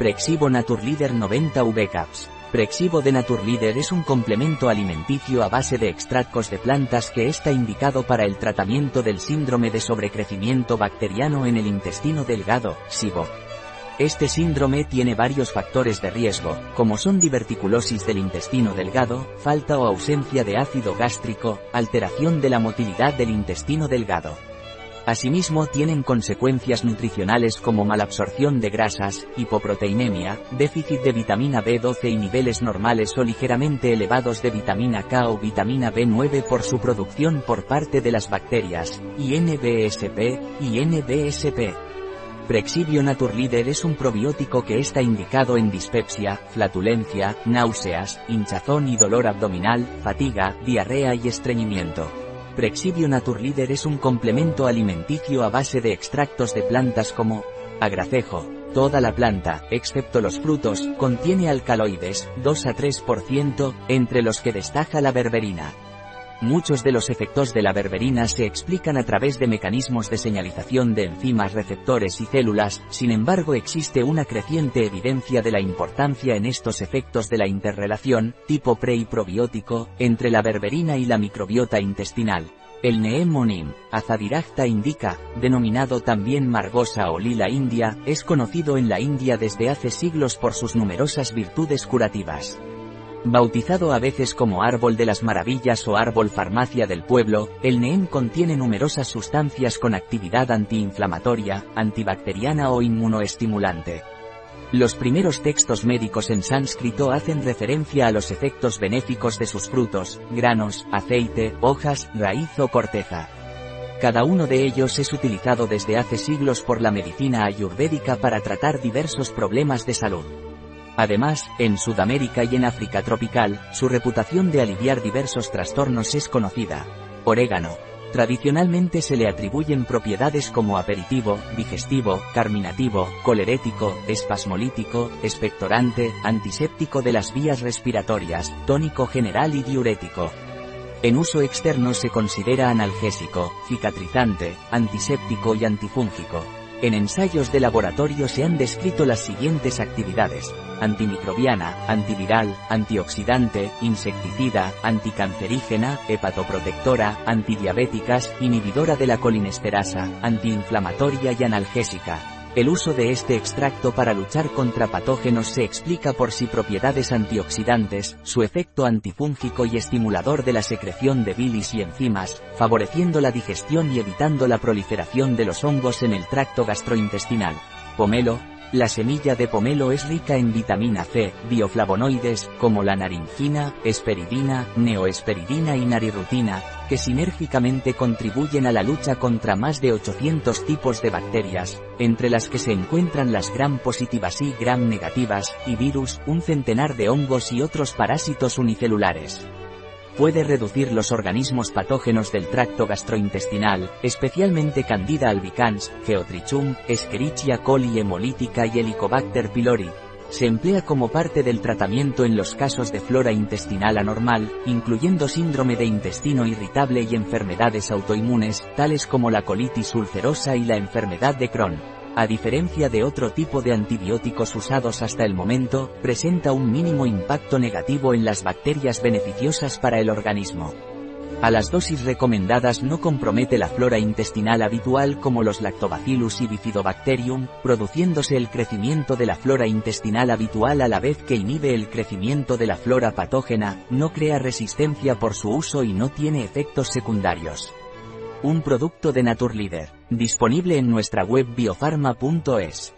Prexivo Naturleader 90 V-Caps. Prexivo de Naturleader es un complemento alimenticio a base de extractos de plantas que está indicado para el tratamiento del síndrome de sobrecrecimiento bacteriano en el intestino delgado, SIBO. Este síndrome tiene varios factores de riesgo, como son diverticulosis del intestino delgado, falta o ausencia de ácido gástrico, alteración de la motilidad del intestino delgado. Asimismo tienen consecuencias nutricionales como malabsorción de grasas, hipoproteinemia, déficit de vitamina B12 y niveles normales o ligeramente elevados de vitamina K o vitamina B9 por su producción por parte de las bacterias, INBSP, y NBSP. Prexibio Naturleader es un probiótico que está indicado en dispepsia, flatulencia, náuseas, hinchazón y dolor abdominal, fatiga, diarrea y estreñimiento. Prexibio Naturleader es un complemento alimenticio a base de extractos de plantas como agracejo. Toda la planta, excepto los frutos, contiene alcaloides, 2 a 3%, entre los que destaca la berberina. Muchos de los efectos de la berberina se explican a través de mecanismos de señalización de enzimas receptores y células, sin embargo existe una creciente evidencia de la importancia en estos efectos de la interrelación, tipo pre y probiótico, entre la berberina y la microbiota intestinal. El Neemonim, Azadirachta indica, denominado también Margosa o Lila India, es conocido en la India desde hace siglos por sus numerosas virtudes curativas. Bautizado a veces como árbol de las maravillas o árbol farmacia del pueblo, el neem contiene numerosas sustancias con actividad antiinflamatoria, antibacteriana o inmunoestimulante. Los primeros textos médicos en sánscrito hacen referencia a los efectos benéficos de sus frutos, granos, aceite, hojas, raíz o corteza. Cada uno de ellos es utilizado desde hace siglos por la medicina ayurvédica para tratar diversos problemas de salud. Además, en Sudamérica y en África tropical, su reputación de aliviar diversos trastornos es conocida. Orégano. Tradicionalmente se le atribuyen propiedades como aperitivo, digestivo, carminativo, colerético, espasmolítico, expectorante, antiséptico de las vías respiratorias, tónico general y diurético. En uso externo se considera analgésico, cicatrizante, antiséptico y antifúngico. En ensayos de laboratorio se han descrito las siguientes actividades. Antimicrobiana, antiviral, antioxidante, insecticida, anticancerígena, hepatoprotectora, antidiabéticas, inhibidora de la colinesterasa, antiinflamatoria y analgésica. El uso de este extracto para luchar contra patógenos se explica por si propiedades antioxidantes, su efecto antifúngico y estimulador de la secreción de bilis y enzimas, favoreciendo la digestión y evitando la proliferación de los hongos en el tracto gastrointestinal. Pomelo, la semilla de pomelo es rica en vitamina C, bioflavonoides, como la naringina, esperidina, neoesperidina y narirutina, que sinérgicamente contribuyen a la lucha contra más de 800 tipos de bacterias, entre las que se encuentran las gram positivas y gram negativas, y virus, un centenar de hongos y otros parásitos unicelulares puede reducir los organismos patógenos del tracto gastrointestinal, especialmente Candida albicans, Geotrichum, Escherichia coli hemolítica y Helicobacter pylori. Se emplea como parte del tratamiento en los casos de flora intestinal anormal, incluyendo síndrome de intestino irritable y enfermedades autoinmunes, tales como la colitis ulcerosa y la enfermedad de Crohn a diferencia de otro tipo de antibióticos usados hasta el momento, presenta un mínimo impacto negativo en las bacterias beneficiosas para el organismo. A las dosis recomendadas no compromete la flora intestinal habitual como los lactobacillus y bifidobacterium, produciéndose el crecimiento de la flora intestinal habitual a la vez que inhibe el crecimiento de la flora patógena, no crea resistencia por su uso y no tiene efectos secundarios. Un producto de Naturleader, disponible en nuestra web biofarma.es.